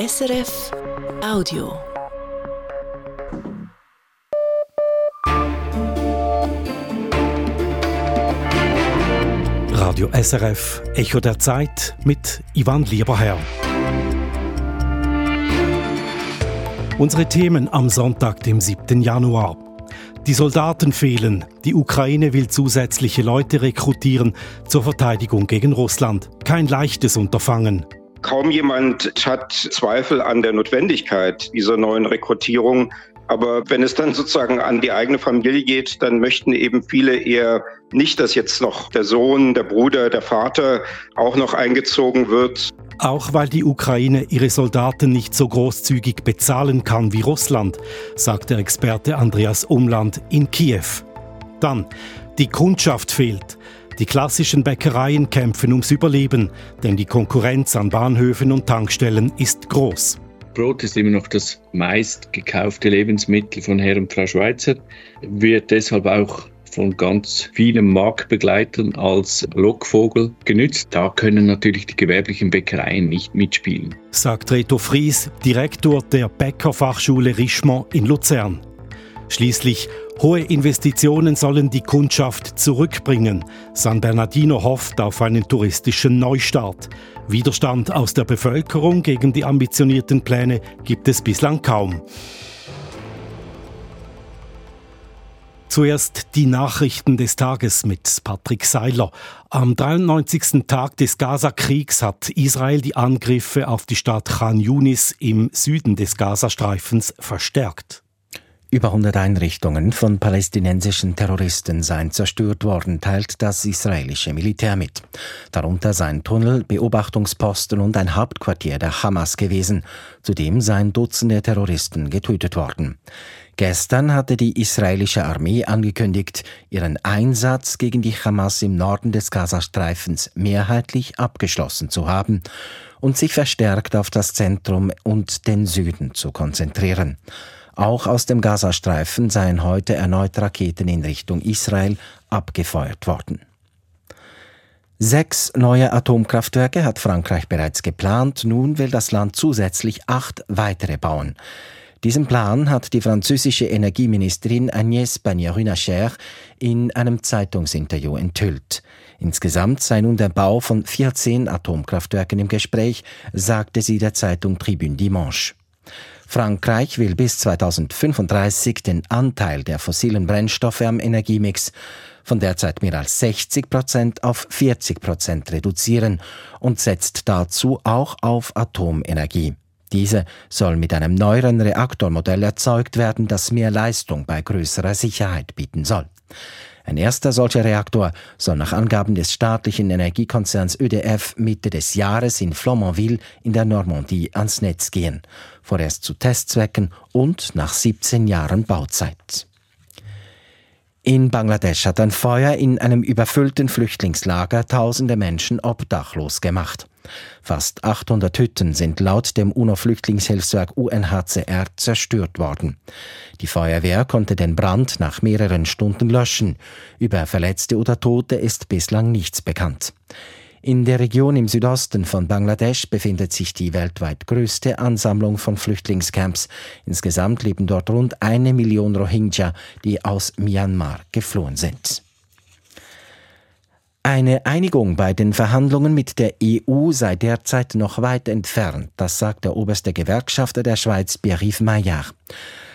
SRF Audio. Radio SRF Echo der Zeit mit Ivan Lieberherr. Unsere Themen am Sonntag, dem 7. Januar. Die Soldaten fehlen. Die Ukraine will zusätzliche Leute rekrutieren zur Verteidigung gegen Russland. Kein leichtes Unterfangen. Kaum jemand hat Zweifel an der Notwendigkeit dieser neuen Rekrutierung. Aber wenn es dann sozusagen an die eigene Familie geht, dann möchten eben viele eher nicht, dass jetzt noch der Sohn, der Bruder, der Vater auch noch eingezogen wird. Auch weil die Ukraine ihre Soldaten nicht so großzügig bezahlen kann wie Russland, sagt der Experte Andreas Umland in Kiew. Dann, die Kundschaft fehlt. Die klassischen Bäckereien kämpfen ums Überleben, denn die Konkurrenz an Bahnhöfen und Tankstellen ist groß. Brot ist immer noch das meist gekaufte Lebensmittel von Herr und Frau Schweizer, wird deshalb auch von ganz vielen Marktbegleitern als Lockvogel genützt. Da können natürlich die gewerblichen Bäckereien nicht mitspielen. Sagt Reto Fries, Direktor der Bäckerfachschule Richemont in Luzern. Schließlich hohe Investitionen sollen die Kundschaft zurückbringen. San Bernardino hofft auf einen touristischen Neustart. Widerstand aus der Bevölkerung gegen die ambitionierten Pläne gibt es bislang kaum. Zuerst die Nachrichten des Tages mit Patrick Seiler. Am 93. Tag des Gaza-Kriegs hat Israel die Angriffe auf die Stadt Khan Yunis im Süden des Gazastreifens verstärkt. Über 100 Einrichtungen von palästinensischen Terroristen seien zerstört worden, teilt das israelische Militär mit. Darunter seien Tunnel, Beobachtungsposten und ein Hauptquartier der Hamas gewesen. Zudem seien Dutzende Terroristen getötet worden. Gestern hatte die israelische Armee angekündigt, ihren Einsatz gegen die Hamas im Norden des Gazastreifens mehrheitlich abgeschlossen zu haben und sich verstärkt auf das Zentrum und den Süden zu konzentrieren. Auch aus dem Gazastreifen seien heute erneut Raketen in Richtung Israel abgefeuert worden. Sechs neue Atomkraftwerke hat Frankreich bereits geplant, nun will das Land zusätzlich acht weitere bauen. Diesen Plan hat die französische Energieministerin Agnès Pannier-Runacher in einem Zeitungsinterview enthüllt. Insgesamt sei nun der Bau von 14 Atomkraftwerken im Gespräch, sagte sie der Zeitung Tribune Dimanche. Frankreich will bis 2035 den Anteil der fossilen Brennstoffe am Energiemix von derzeit mehr als 60 Prozent auf 40 Prozent reduzieren und setzt dazu auch auf Atomenergie. Diese soll mit einem neueren Reaktormodell erzeugt werden, das mehr Leistung bei größerer Sicherheit bieten soll. Ein erster solcher Reaktor soll nach Angaben des staatlichen Energiekonzerns ÖDF Mitte des Jahres in Flamanville in der Normandie ans Netz gehen, vorerst zu Testzwecken und nach 17 Jahren Bauzeit. In Bangladesch hat ein Feuer in einem überfüllten Flüchtlingslager tausende Menschen obdachlos gemacht. Fast 800 Hütten sind laut dem UNO-Flüchtlingshilfswerk UNHCR zerstört worden. Die Feuerwehr konnte den Brand nach mehreren Stunden löschen. Über Verletzte oder Tote ist bislang nichts bekannt. In der Region im Südosten von Bangladesch befindet sich die weltweit größte Ansammlung von Flüchtlingscamps. Insgesamt leben dort rund eine Million Rohingya, die aus Myanmar geflohen sind. Eine Einigung bei den Verhandlungen mit der EU sei derzeit noch weit entfernt, das sagt der oberste Gewerkschafter der Schweiz, Pierre-Yves Maillard.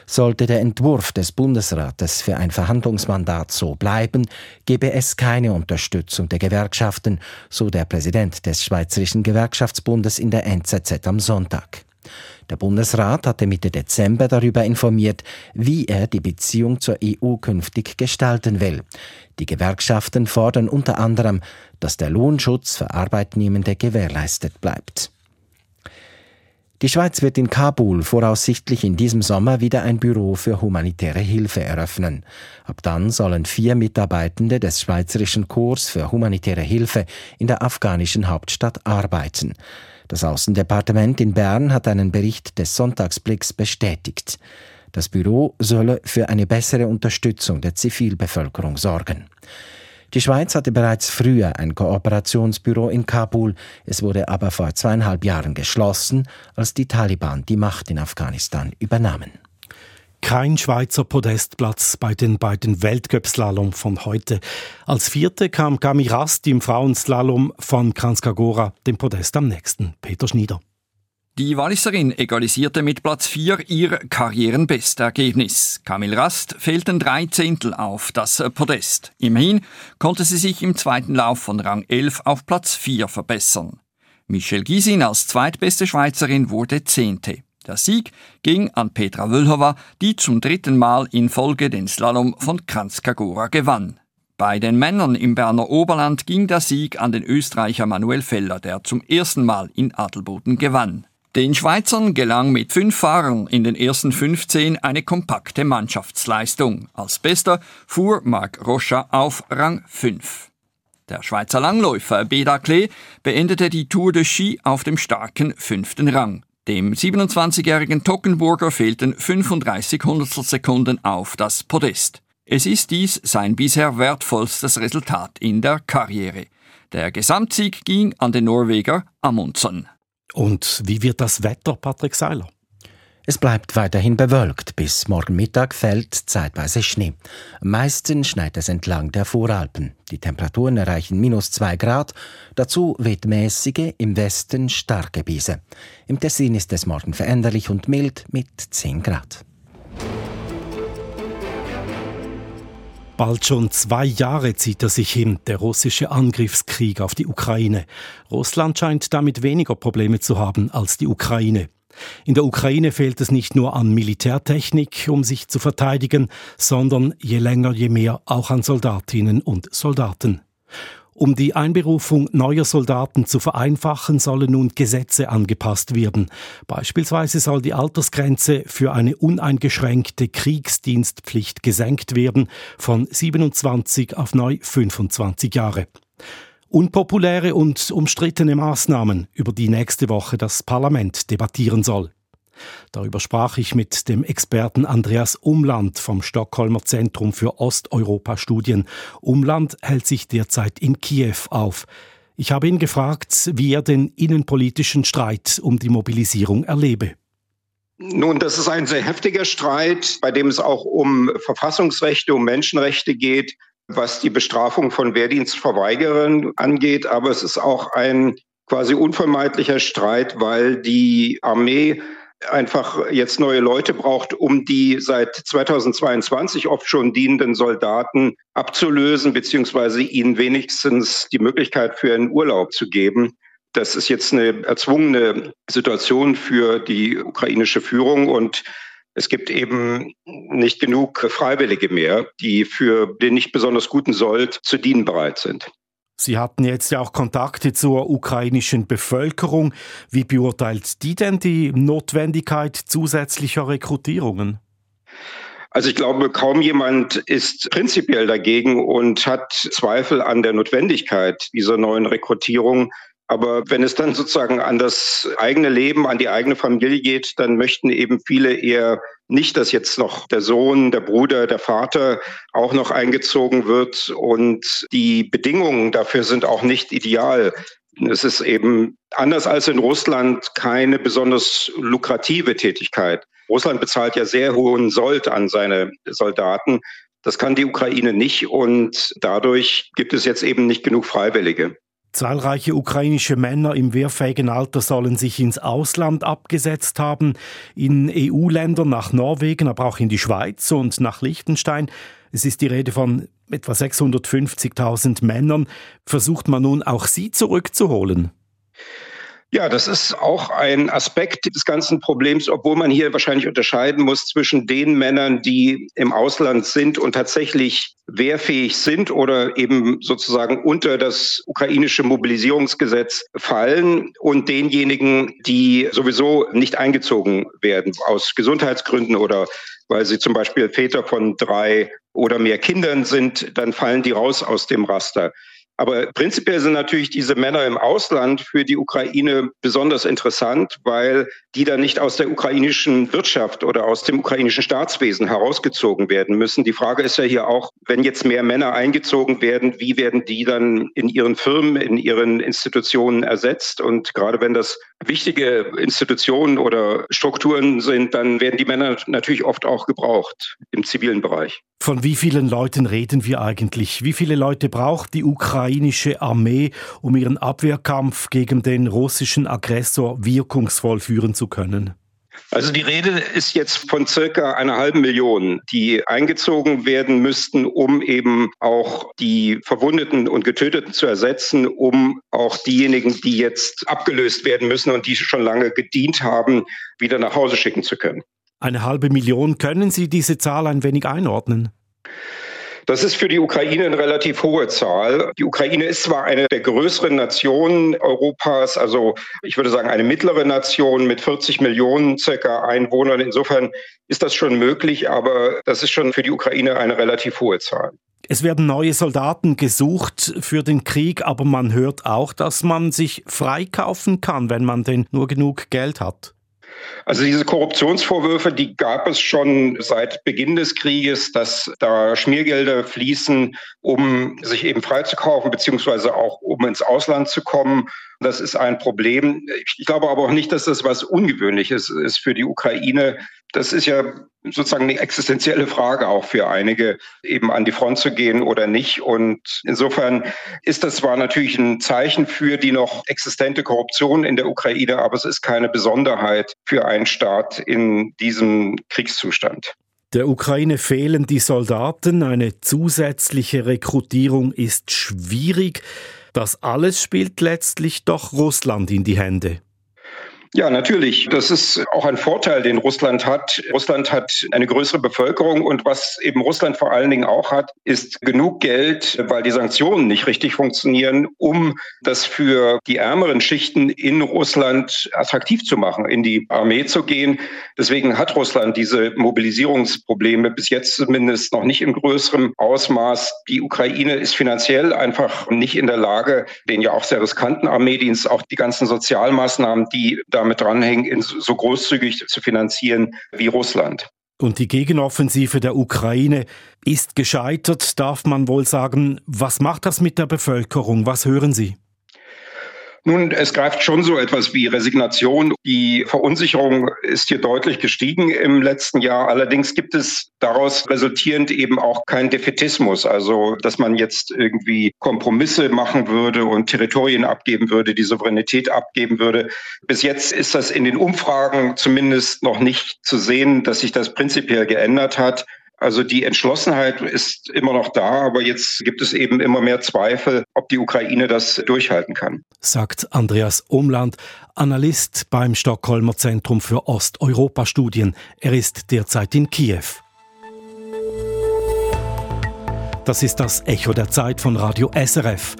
Sollte der Entwurf des Bundesrates für ein Verhandlungsmandat so bleiben, gebe es keine Unterstützung der Gewerkschaften, so der Präsident des Schweizerischen Gewerkschaftsbundes in der NZZ am Sonntag. Der Bundesrat hatte Mitte Dezember darüber informiert, wie er die Beziehung zur EU künftig gestalten will. Die Gewerkschaften fordern unter anderem, dass der Lohnschutz für Arbeitnehmende gewährleistet bleibt. Die Schweiz wird in Kabul voraussichtlich in diesem Sommer wieder ein Büro für humanitäre Hilfe eröffnen. Ab dann sollen vier Mitarbeitende des Schweizerischen Korps für humanitäre Hilfe in der afghanischen Hauptstadt arbeiten. Das Außendepartement in Bern hat einen Bericht des Sonntagsblicks bestätigt. Das Büro solle für eine bessere Unterstützung der Zivilbevölkerung sorgen. Die Schweiz hatte bereits früher ein Kooperationsbüro in Kabul. Es wurde aber vor zweieinhalb Jahren geschlossen, als die Taliban die Macht in Afghanistan übernahmen. Kein Schweizer Podestplatz bei den beiden Weltcup-Slalom von heute. Als Vierte kam Gami Rast im Frauenslalom von Kranskagora, dem Podest am nächsten. Peter Schnieder. Die Walliserin egalisierte mit Platz 4 ihr Karrierenbestergebnis. Camille Rast fehlten drei Zehntel auf das Podest. Immerhin konnte sie sich im zweiten Lauf von Rang 11 auf Platz 4 verbessern. Michelle Gysin als zweitbeste Schweizerin wurde Zehnte. Der Sieg ging an Petra Wölhova, die zum dritten Mal in Folge den Slalom von Kranzkagora gewann. Bei den Männern im Berner Oberland ging der Sieg an den Österreicher Manuel Feller, der zum ersten Mal in Adelboden gewann. Den Schweizern gelang mit fünf Fahrern in den ersten 15 eine kompakte Mannschaftsleistung. Als bester fuhr Marc Rocha auf Rang 5. Der Schweizer Langläufer Beda Klee beendete die Tour de Ski auf dem starken fünften Rang. Dem 27-jährigen Tockenburger fehlten 35 Hundertstelsekunden auf das Podest. Es ist dies sein bisher wertvollstes Resultat in der Karriere. Der Gesamtsieg ging an den Norweger Amundsen. Und wie wird das Wetter, Patrick Seiler? Es bleibt weiterhin bewölkt. Bis morgen Mittag fällt zeitweise Schnee. Am meisten schneit es entlang der Voralpen. Die Temperaturen erreichen minus zwei Grad. Dazu weht mäßige, im Westen starke Biese. Im Tessin ist es morgen veränderlich und mild mit 10 Grad. Bald schon zwei Jahre zieht er sich hin, der russische Angriffskrieg auf die Ukraine. Russland scheint damit weniger Probleme zu haben als die Ukraine. In der Ukraine fehlt es nicht nur an Militärtechnik, um sich zu verteidigen, sondern je länger, je mehr auch an Soldatinnen und Soldaten. Um die Einberufung neuer Soldaten zu vereinfachen, sollen nun Gesetze angepasst werden. Beispielsweise soll die Altersgrenze für eine uneingeschränkte Kriegsdienstpflicht gesenkt werden von 27 auf neu 25 Jahre. Unpopuläre und umstrittene Maßnahmen, über die nächste Woche das Parlament debattieren soll. Darüber sprach ich mit dem Experten Andreas Umland vom Stockholmer Zentrum für Osteuropa-Studien. Umland hält sich derzeit in Kiew auf. Ich habe ihn gefragt, wie er den innenpolitischen Streit um die Mobilisierung erlebe. Nun, das ist ein sehr heftiger Streit, bei dem es auch um Verfassungsrechte, um Menschenrechte geht, was die Bestrafung von Wehrdienstverweigerern angeht. Aber es ist auch ein quasi unvermeidlicher Streit, weil die Armee einfach jetzt neue Leute braucht, um die seit 2022 oft schon dienenden Soldaten abzulösen, beziehungsweise ihnen wenigstens die Möglichkeit für einen Urlaub zu geben. Das ist jetzt eine erzwungene Situation für die ukrainische Führung und es gibt eben nicht genug Freiwillige mehr, die für den nicht besonders guten Sold zu dienen bereit sind. Sie hatten jetzt ja auch Kontakte zur ukrainischen Bevölkerung. Wie beurteilt die denn die Notwendigkeit zusätzlicher Rekrutierungen? Also ich glaube, kaum jemand ist prinzipiell dagegen und hat Zweifel an der Notwendigkeit dieser neuen Rekrutierung. Aber wenn es dann sozusagen an das eigene Leben, an die eigene Familie geht, dann möchten eben viele eher nicht, dass jetzt noch der Sohn, der Bruder, der Vater auch noch eingezogen wird. Und die Bedingungen dafür sind auch nicht ideal. Es ist eben anders als in Russland keine besonders lukrative Tätigkeit. Russland bezahlt ja sehr hohen Sold an seine Soldaten. Das kann die Ukraine nicht und dadurch gibt es jetzt eben nicht genug Freiwillige. Zahlreiche ukrainische Männer im wehrfähigen Alter sollen sich ins Ausland abgesetzt haben, in EU-Ländern nach Norwegen, aber auch in die Schweiz und nach Liechtenstein. Es ist die Rede von etwa 650.000 Männern. Versucht man nun auch sie zurückzuholen? Ja, das ist auch ein Aspekt des ganzen Problems, obwohl man hier wahrscheinlich unterscheiden muss zwischen den Männern, die im Ausland sind und tatsächlich wehrfähig sind oder eben sozusagen unter das ukrainische Mobilisierungsgesetz fallen und denjenigen, die sowieso nicht eingezogen werden aus Gesundheitsgründen oder weil sie zum Beispiel Väter von drei oder mehr Kindern sind, dann fallen die raus aus dem Raster. Aber prinzipiell sind natürlich diese Männer im Ausland für die Ukraine besonders interessant, weil die dann nicht aus der ukrainischen Wirtschaft oder aus dem ukrainischen Staatswesen herausgezogen werden müssen. Die Frage ist ja hier auch, wenn jetzt mehr Männer eingezogen werden, wie werden die dann in ihren Firmen, in ihren Institutionen ersetzt? Und gerade wenn das wichtige Institutionen oder Strukturen sind, dann werden die Männer natürlich oft auch gebraucht im zivilen Bereich. Von wie vielen Leuten reden wir eigentlich? Wie viele Leute braucht die ukrainische Armee, um ihren Abwehrkampf gegen den russischen Aggressor wirkungsvoll führen zu können? Also die Rede ist jetzt von circa einer halben Million, die eingezogen werden müssten, um eben auch die Verwundeten und Getöteten zu ersetzen, um auch diejenigen, die jetzt abgelöst werden müssen und die schon lange gedient haben, wieder nach Hause schicken zu können. Eine halbe Million. Können Sie diese Zahl ein wenig einordnen? Das ist für die Ukraine eine relativ hohe Zahl. Die Ukraine ist zwar eine der größeren Nationen Europas, also ich würde sagen eine mittlere Nation mit 40 Millionen circa Einwohnern. Insofern ist das schon möglich, aber das ist schon für die Ukraine eine relativ hohe Zahl. Es werden neue Soldaten gesucht für den Krieg, aber man hört auch, dass man sich freikaufen kann, wenn man denn nur genug Geld hat. Also diese Korruptionsvorwürfe, die gab es schon seit Beginn des Krieges, dass da Schmiergelder fließen, um sich eben freizukaufen, beziehungsweise auch um ins Ausland zu kommen. Das ist ein Problem. Ich glaube aber auch nicht, dass das was Ungewöhnliches ist für die Ukraine. Das ist ja sozusagen eine existenzielle Frage auch für einige, eben an die Front zu gehen oder nicht. Und insofern ist das zwar natürlich ein Zeichen für die noch existente Korruption in der Ukraine, aber es ist keine Besonderheit für einen Staat in diesem Kriegszustand. Der Ukraine fehlen die Soldaten, eine zusätzliche Rekrutierung ist schwierig. Das alles spielt letztlich doch Russland in die Hände. Ja, natürlich. Das ist auch ein Vorteil, den Russland hat. Russland hat eine größere Bevölkerung und was eben Russland vor allen Dingen auch hat, ist genug Geld, weil die Sanktionen nicht richtig funktionieren, um das für die ärmeren Schichten in Russland attraktiv zu machen, in die Armee zu gehen. Deswegen hat Russland diese Mobilisierungsprobleme bis jetzt zumindest noch nicht im größeren Ausmaß. Die Ukraine ist finanziell einfach nicht in der Lage, den ja auch sehr riskanten Armeedienst, auch die ganzen Sozialmaßnahmen, die da damit dranhängen, so großzügig zu finanzieren wie Russland. Und die Gegenoffensive der Ukraine ist gescheitert, darf man wohl sagen. Was macht das mit der Bevölkerung? Was hören Sie? Nun, es greift schon so etwas wie Resignation. Die Verunsicherung ist hier deutlich gestiegen im letzten Jahr. Allerdings gibt es daraus resultierend eben auch keinen Defetismus. Also, dass man jetzt irgendwie Kompromisse machen würde und Territorien abgeben würde, die Souveränität abgeben würde. Bis jetzt ist das in den Umfragen zumindest noch nicht zu sehen, dass sich das prinzipiell geändert hat. Also die Entschlossenheit ist immer noch da, aber jetzt gibt es eben immer mehr Zweifel, ob die Ukraine das durchhalten kann. Sagt Andreas Umland, Analyst beim Stockholmer Zentrum für Osteuropa-Studien. Er ist derzeit in Kiew. Das ist das Echo der Zeit von Radio SRF.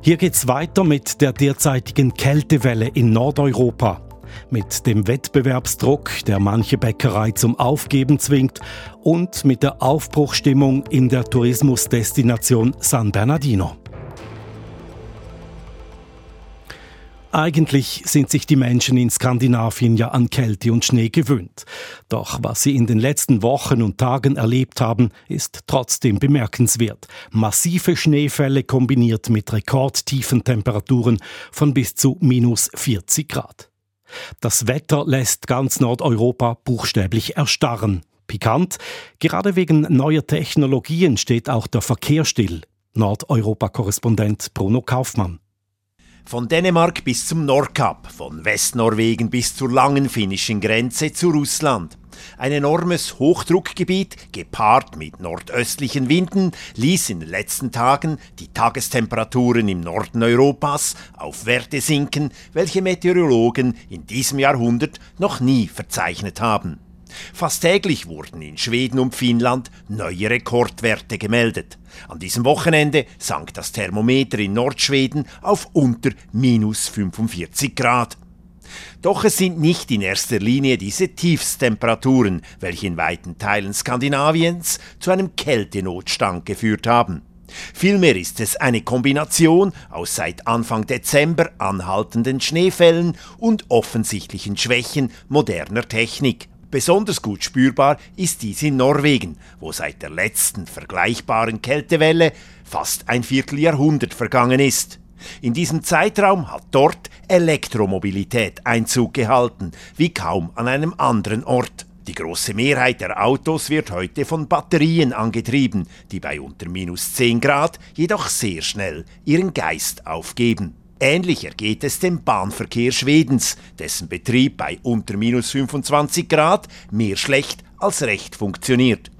Hier geht's weiter mit der derzeitigen Kältewelle in Nordeuropa mit dem Wettbewerbsdruck, der manche Bäckerei zum Aufgeben zwingt, und mit der Aufbruchstimmung in der Tourismusdestination San Bernardino. Eigentlich sind sich die Menschen in Skandinavien ja an Kälte und Schnee gewöhnt. Doch was sie in den letzten Wochen und Tagen erlebt haben, ist trotzdem bemerkenswert. Massive Schneefälle kombiniert mit rekordtiefen Temperaturen von bis zu minus 40 Grad. Das Wetter lässt ganz Nordeuropa buchstäblich erstarren. Pikant, gerade wegen neuer Technologien steht auch der Verkehr still. Nordeuropa-Korrespondent Bruno Kaufmann. Von Dänemark bis zum Nordkap, von Westnorwegen bis zur langen finnischen Grenze zu Russland. Ein enormes Hochdruckgebiet, gepaart mit nordöstlichen Winden, ließ in den letzten Tagen die Tagestemperaturen im Norden Europas auf Werte sinken, welche Meteorologen in diesem Jahrhundert noch nie verzeichnet haben. Fast täglich wurden in Schweden und Finnland neue Rekordwerte gemeldet. An diesem Wochenende sank das Thermometer in Nordschweden auf unter minus 45 Grad. Doch es sind nicht in erster Linie diese Tiefstemperaturen, welche in weiten Teilen Skandinaviens zu einem Kältenotstand geführt haben. Vielmehr ist es eine Kombination aus seit Anfang Dezember anhaltenden Schneefällen und offensichtlichen Schwächen moderner Technik. Besonders gut spürbar ist dies in Norwegen, wo seit der letzten vergleichbaren Kältewelle fast ein Vierteljahrhundert vergangen ist. In diesem Zeitraum hat dort Elektromobilität Einzug gehalten, wie kaum an einem anderen Ort. Die große Mehrheit der Autos wird heute von Batterien angetrieben, die bei unter minus 10 Grad jedoch sehr schnell ihren Geist aufgeben. Ähnlich ergeht es dem Bahnverkehr Schwedens, dessen Betrieb bei unter minus 25 Grad mehr schlecht als recht funktioniert.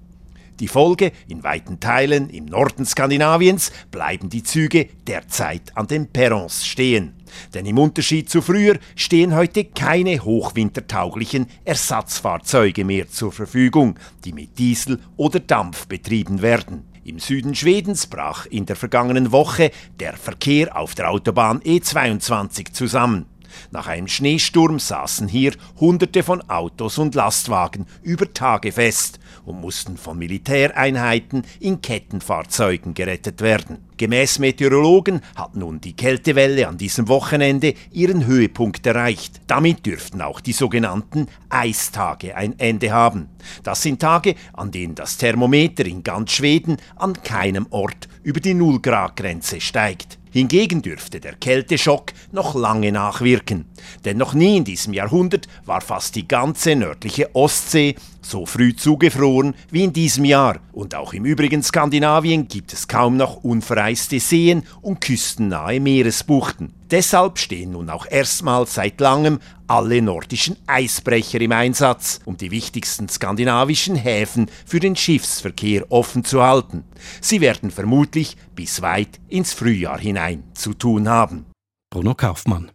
Die Folge, in weiten Teilen im Norden Skandinaviens bleiben die Züge derzeit an den Perrons stehen. Denn im Unterschied zu früher stehen heute keine hochwintertauglichen Ersatzfahrzeuge mehr zur Verfügung, die mit Diesel oder Dampf betrieben werden. Im Süden Schwedens brach in der vergangenen Woche der Verkehr auf der Autobahn E22 zusammen. Nach einem Schneesturm saßen hier Hunderte von Autos und Lastwagen über Tage fest und mussten von Militäreinheiten in Kettenfahrzeugen gerettet werden. Gemäß Meteorologen hat nun die Kältewelle an diesem Wochenende ihren Höhepunkt erreicht. Damit dürften auch die sogenannten Eistage ein Ende haben. Das sind Tage, an denen das Thermometer in ganz Schweden an keinem Ort über die Nullgradgrenze steigt. Hingegen dürfte der Kälteschock noch lange nachwirken, denn noch nie in diesem Jahrhundert war fast die ganze nördliche Ostsee so früh zugefroren wie in diesem Jahr. Und auch im übrigen Skandinavien gibt es kaum noch unvereiste Seen und küstennahe Meeresbuchten. Deshalb stehen nun auch erstmals seit langem alle nordischen Eisbrecher im Einsatz, um die wichtigsten skandinavischen Häfen für den Schiffsverkehr offen zu halten. Sie werden vermutlich bis weit ins Frühjahr hinein zu tun haben. Bruno Kaufmann.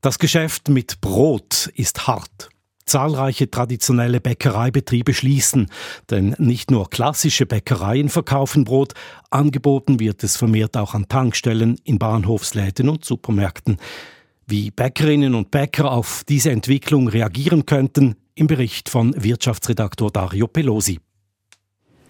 Das Geschäft mit Brot ist hart. Zahlreiche traditionelle Bäckereibetriebe schließen, denn nicht nur klassische Bäckereien verkaufen Brot, angeboten wird es vermehrt auch an Tankstellen, in Bahnhofsläden und Supermärkten. Wie Bäckerinnen und Bäcker auf diese Entwicklung reagieren könnten, im Bericht von Wirtschaftsredaktor Dario Pelosi.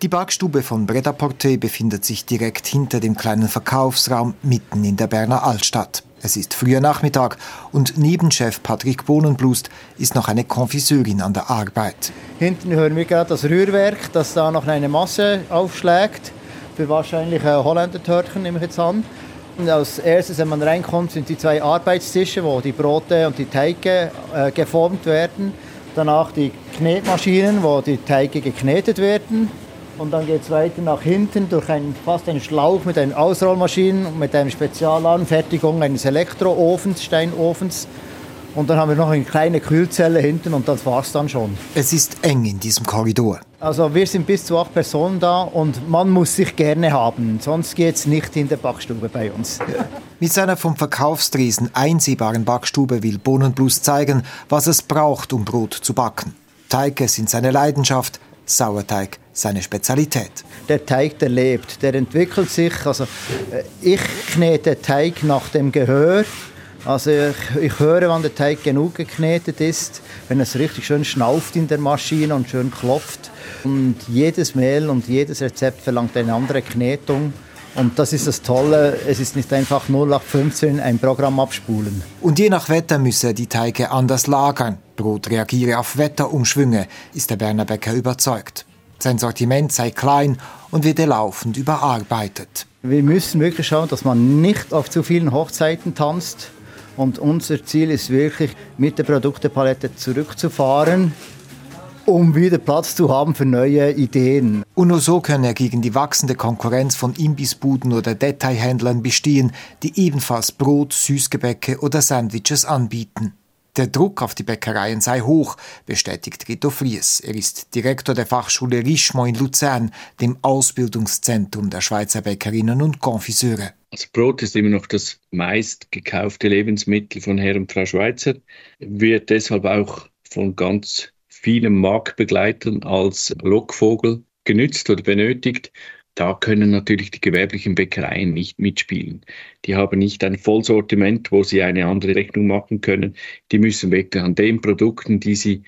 Die Backstube von Breda Porte befindet sich direkt hinter dem kleinen Verkaufsraum mitten in der Berner Altstadt. Es ist früher Nachmittag und neben Chef Patrick Bohnenblust ist noch eine Konfiseurin an der Arbeit. Hinten hören wir gerade das Rührwerk, das da noch eine Masse aufschlägt. Für wahrscheinlich Holländer-Törtchen nehme ich jetzt an. Und als erstes, wenn man reinkommt, sind die zwei Arbeitstische, wo die Brote und die Teige äh, geformt werden. Danach die Knetmaschinen, wo die Teige geknetet werden. Und dann geht es weiter nach hinten durch einen, fast einen Schlauch mit einer Ausrollmaschine und mit einer Spezialanfertigung eines Elektroofens, Steinofens. Und dann haben wir noch eine kleine Kühlzelle hinten und das war's dann schon. Es ist eng in diesem Korridor. Also wir sind bis zu acht Personen da und man muss sich gerne haben, sonst geht es nicht in der Backstube bei uns. Mit seiner vom Verkaufstresen einsehbaren Backstube will Bohnenblus zeigen, was es braucht, um Brot zu backen. Teige sind seine Leidenschaft, Sauerteig seine Spezialität. Der Teig, der lebt, der entwickelt sich. Also äh, ich knete Teig nach dem Gehör. Also ich, ich, höre, wann der Teig genug geknetet ist, wenn es richtig schön schnauft in der Maschine und schön klopft. Und jedes Mehl und jedes Rezept verlangt eine andere Knetung. Und das ist das Tolle, es ist nicht einfach 0815 ein Programm abspulen. Und je nach Wetter müsse die Teige anders lagern. Brot reagiere auf Wetterumschwünge, ist der Berner Bäcker überzeugt. Sein Sortiment sei klein und werde laufend überarbeitet. Wir müssen wirklich schauen, dass man nicht auf zu vielen Hochzeiten tanzt. Und unser Ziel ist wirklich, mit der Produktepalette zurückzufahren, um wieder Platz zu haben für neue Ideen. Und nur so können er gegen die wachsende Konkurrenz von Imbissbuden oder Detailhändlern bestehen, die ebenfalls Brot, Süßgebäcke oder Sandwiches anbieten. Der Druck auf die Bäckereien sei hoch, bestätigt Rito Fries. Er ist Direktor der Fachschule Richemont in Luzern, dem Ausbildungszentrum der Schweizer Bäckerinnen und Konfiseure. Das Brot ist immer noch das meist gekaufte Lebensmittel von Herr und Frau Schweizer, wird deshalb auch von ganz vielen Marktbegleitern als Lockvogel genützt oder benötigt da können natürlich die gewerblichen Bäckereien nicht mitspielen. Die haben nicht ein Vollsortiment, wo sie eine andere Rechnung machen können. Die müssen wirklich an den Produkten, die sie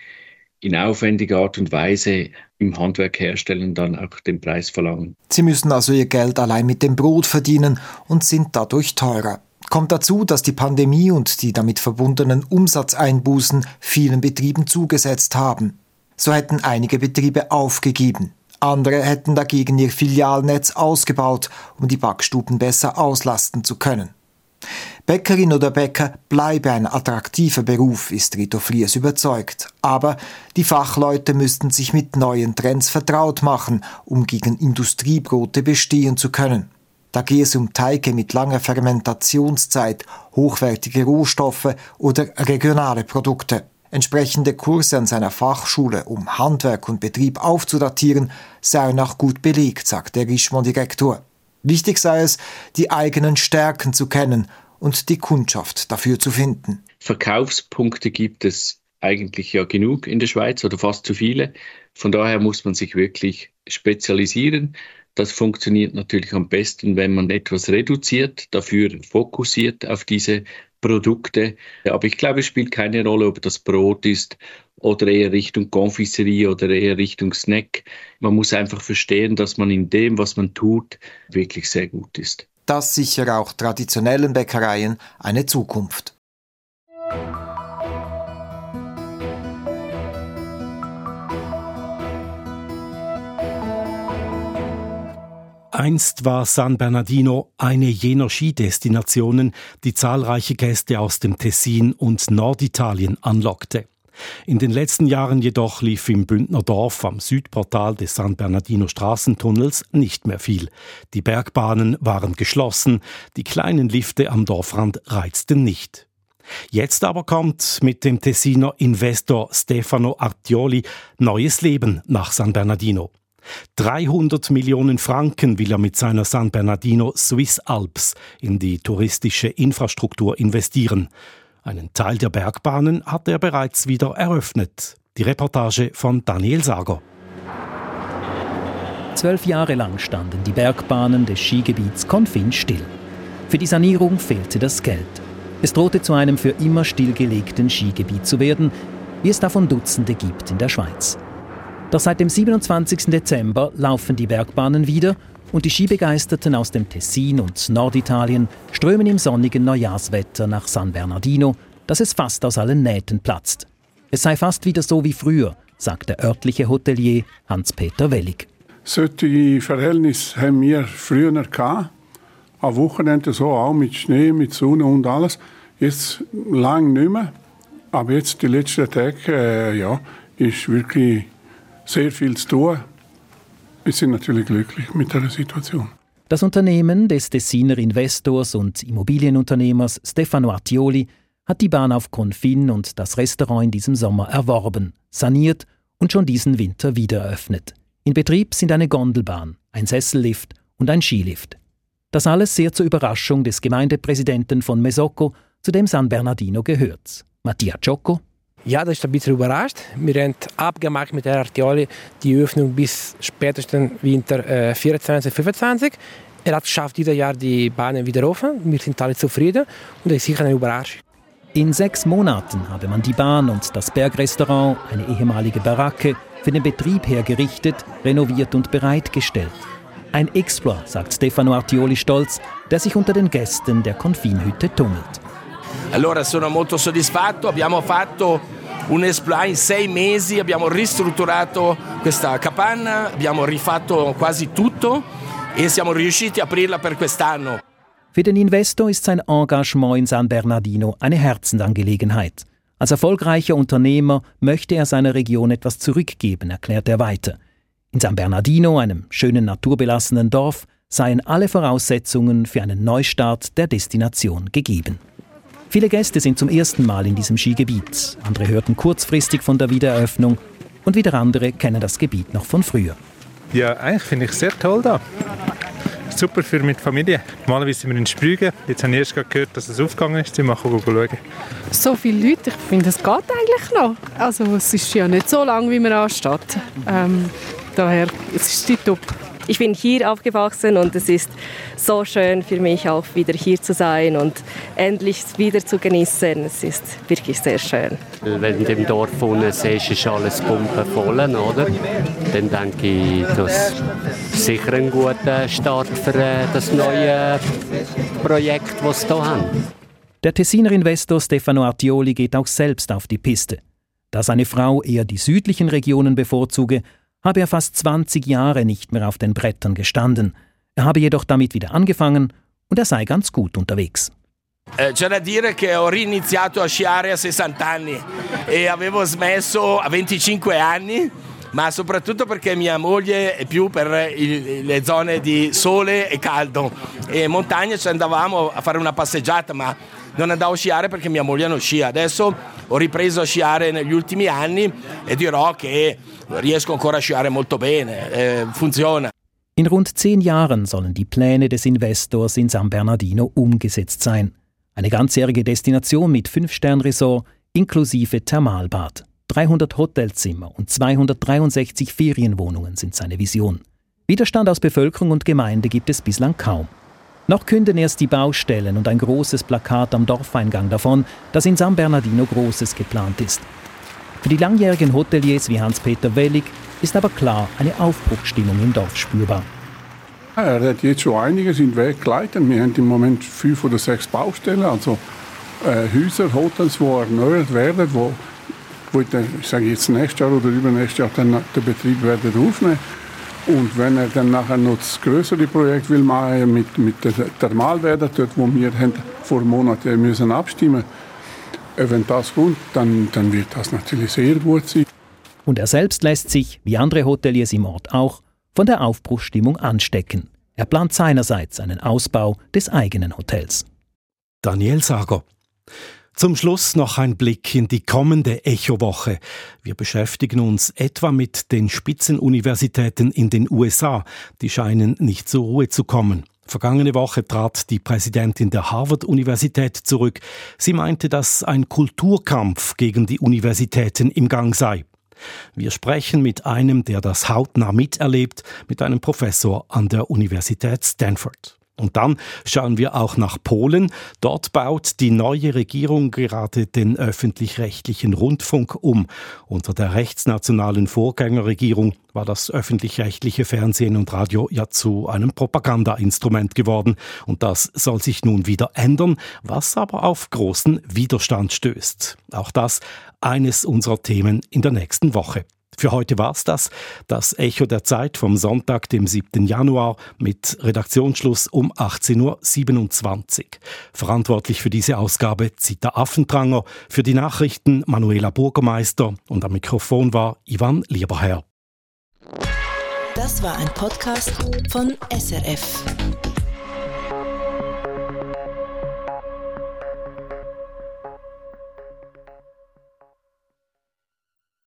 in aufwendiger Art und Weise im Handwerk herstellen, dann auch den Preis verlangen. Sie müssen also ihr Geld allein mit dem Brot verdienen und sind dadurch teurer. Kommt dazu, dass die Pandemie und die damit verbundenen Umsatzeinbußen vielen Betrieben zugesetzt haben. So hätten einige Betriebe aufgegeben. Andere hätten dagegen ihr Filialnetz ausgebaut, um die Backstuben besser auslasten zu können. Bäckerin oder Bäcker bleibe ein attraktiver Beruf, ist Rito Fries überzeugt. Aber die Fachleute müssten sich mit neuen Trends vertraut machen, um gegen Industriebrote bestehen zu können. Da gehe es um Teige mit langer Fermentationszeit, hochwertige Rohstoffe oder regionale Produkte. Entsprechende Kurse an seiner Fachschule, um Handwerk und Betrieb aufzudatieren, seien auch gut belegt, sagt der Richemont-Direktor. Wichtig sei es, die eigenen Stärken zu kennen und die Kundschaft dafür zu finden. Verkaufspunkte gibt es eigentlich ja genug in der Schweiz oder fast zu viele. Von daher muss man sich wirklich spezialisieren. Das funktioniert natürlich am besten, wenn man etwas reduziert, dafür fokussiert auf diese Produkte. Aber ich glaube, es spielt keine Rolle, ob das Brot ist oder eher Richtung Confiserie oder eher Richtung Snack. Man muss einfach verstehen, dass man in dem, was man tut, wirklich sehr gut ist das sicher auch traditionellen Bäckereien eine Zukunft. Einst war San Bernardino eine jener Skidestinationen, die zahlreiche Gäste aus dem Tessin und Norditalien anlockte. In den letzten Jahren jedoch lief im Bündner Dorf am Südportal des San Bernardino Straßentunnels nicht mehr viel. Die Bergbahnen waren geschlossen, die kleinen Lifte am Dorfrand reizten nicht. Jetzt aber kommt mit dem Tessiner Investor Stefano Artioli neues Leben nach San Bernardino. 300 Millionen Franken will er mit seiner San Bernardino Swiss Alps in die touristische Infrastruktur investieren. Einen Teil der Bergbahnen hat er bereits wieder eröffnet. Die Reportage von Daniel Sager. Zwölf Jahre lang standen die Bergbahnen des Skigebiets Confin still. Für die Sanierung fehlte das Geld. Es drohte zu einem für immer stillgelegten Skigebiet zu werden, wie es davon Dutzende gibt in der Schweiz. Doch seit dem 27. Dezember laufen die Bergbahnen wieder und die Skibegeisterten aus dem Tessin und Norditalien strömen im sonnigen Neujahrswetter nach San Bernardino, dass es fast aus allen Nähten platzt. Es sei fast wieder so wie früher, sagt der örtliche Hotelier Hans-Peter Wellig. Solche Verhältnisse haben wir früher gehabt. Am Wochenende so auch mit Schnee, mit Sonne und alles. Jetzt lang nicht mehr. Aber jetzt die letzten Tage, äh, ja, ist wirklich sehr viel zu tun. Wir sind natürlich glücklich mit der Situation. Das Unternehmen des Tessiner Investors und Immobilienunternehmers Stefano Artioli hat die Bahn auf Confin und das Restaurant in diesem Sommer erworben, saniert und schon diesen Winter wieder eröffnet. In Betrieb sind eine Gondelbahn, ein Sessellift und ein Skilift. Das alles sehr zur Überraschung des Gemeindepräsidenten von Mesocco, zu dem San Bernardino gehört. Mattia Ciocco ja, das ist ein bisschen überrascht. Wir haben abgemacht mit der Artioli die Öffnung bis spätestens Winter äh, 24, 25. Er hat geschafft, dieses Jahr die Bahnen wieder offen. Wir sind alle zufrieden und das ist sicher eine Überraschung. In sechs Monaten habe man die Bahn und das Bergrestaurant, eine ehemalige Baracke, für den Betrieb hergerichtet, renoviert und bereitgestellt. Ein Exploit, sagt Stefano Artioli stolz, der sich unter den Gästen der Konfinhütte tummelt. Allora sono molto soddisfatto, abbiamo fatto un exploit in sei mesi, abbiamo ristrutturato questa capanna, abbiamo rifatto quasi tutto e siamo riusciti a aprirla per quest'anno. Für den Investor ist sein Engagement in San Bernardino eine Herzensangelegenheit. Als erfolgreicher Unternehmer möchte er seiner Region etwas zurückgeben, erklärt er weiter. In San Bernardino, einem schönen naturbelassenen Dorf, seien alle Voraussetzungen für einen Neustart der Destination gegeben. Viele Gäste sind zum ersten Mal in diesem Skigebiet. Andere hörten kurzfristig von der Wiedereröffnung und wieder andere kennen das Gebiet noch von früher. Ja, eigentlich finde ich es sehr toll da. Super für mit Familie. Normalerweise sind wir in Sprügen. Jetzt habe ich erst gehört, dass es aufgegangen ist. Wir machen schauen. So viele Leute, ich finde, es geht eigentlich noch. Also es ist ja nicht so lang, wie man ansteht. Ähm, daher, es ist die top. Ich bin hier aufgewachsen und es ist so schön für mich auch wieder hier zu sein und endlich wieder zu genießen. Es ist wirklich sehr schön. Wenn du im Dorf unten siehst, ist alles pumpenvoll, oder? Dann denke ich, das ist sicher ein guter Start für äh, das neue Projekt, das sie hier haben. Der Tessiner Investor Stefano Artioli geht auch selbst auf die Piste. Da seine Frau eher die südlichen Regionen bevorzuge, habe er fast 20 Jahre nicht mehr auf den Brettern gestanden. Er habe jedoch damit wieder angefangen und er sei ganz gut unterwegs. Eh, c'è da dire che ho riniziato a sciare a 60 anni e avevo smesso a 25 anni, ma soprattutto perché mia moglie è più per le zone di sole e caldo. E in montagna ci andavamo a fare una passeggiata, ma non andavo a sciare perché mia moglie non scia. Adesso ho ripreso a sciare negli ultimi anni e dirò che riesco ancora a sciare molto bene, eh, funziona. In rund zehn Jahren sollen die Pläne des Investors in San Bernardino umgesetzt sein. Eine ganzjährige Destination mit Fünf-Stern-Resort inklusive Thermalbad. 300 Hotelzimmer und 263 Ferienwohnungen sind seine Vision. Widerstand aus Bevölkerung und Gemeinde gibt es bislang kaum. Noch künden erst die Baustellen und ein großes Plakat am Dorfeingang davon, dass in San Bernardino Großes geplant ist. Für die langjährigen Hoteliers wie Hans-Peter Wellig ist aber klar eine Aufbruchstimmung im Dorf spürbar. Er hat jetzt schon einiges in den Weg geleitet. Wir haben im Moment fünf oder sechs Baustellen, also äh, Häuser, Hotels, die erneuert werden, wo, wo ich, sage jetzt nächstes Jahr oder übernächstes Jahr dann den Betrieb werden aufnehmen und wenn er dann nachher noch das größere Projekt will machen mit, mit der Thermalbäder, dort wo wir haben vor Monaten müssen abstimmen äh, wenn das kommt, dann, dann wird das natürlich sehr gut sein. Und er selbst lässt sich, wie andere Hoteliers im Ort auch, von der Aufbruchsstimmung anstecken. Er plant seinerseits einen Ausbau des eigenen Hotels. Daniel Sager. Zum Schluss noch ein Blick in die kommende Echo-Woche. Wir beschäftigen uns etwa mit den Spitzenuniversitäten in den USA. Die scheinen nicht zur Ruhe zu kommen. Vergangene Woche trat die Präsidentin der Harvard-Universität zurück. Sie meinte, dass ein Kulturkampf gegen die Universitäten im Gang sei. Wir sprechen mit einem, der das hautnah miterlebt, mit einem Professor an der Universität Stanford. Und dann schauen wir auch nach Polen. Dort baut die neue Regierung gerade den öffentlich-rechtlichen Rundfunk um. Unter der rechtsnationalen Vorgängerregierung war das öffentlich-rechtliche Fernsehen und Radio ja zu einem Propagandainstrument geworden. Und das soll sich nun wieder ändern, was aber auf großen Widerstand stößt. Auch das eines unserer Themen in der nächsten Woche. Für heute war's das. Das Echo der Zeit vom Sonntag, dem 7. Januar mit Redaktionsschluss um 18.27 Uhr. Verantwortlich für diese Ausgabe Zita Affentranger, für die Nachrichten Manuela Burgermeister und am Mikrofon war Ivan Lieberherr. Das war ein Podcast von SRF.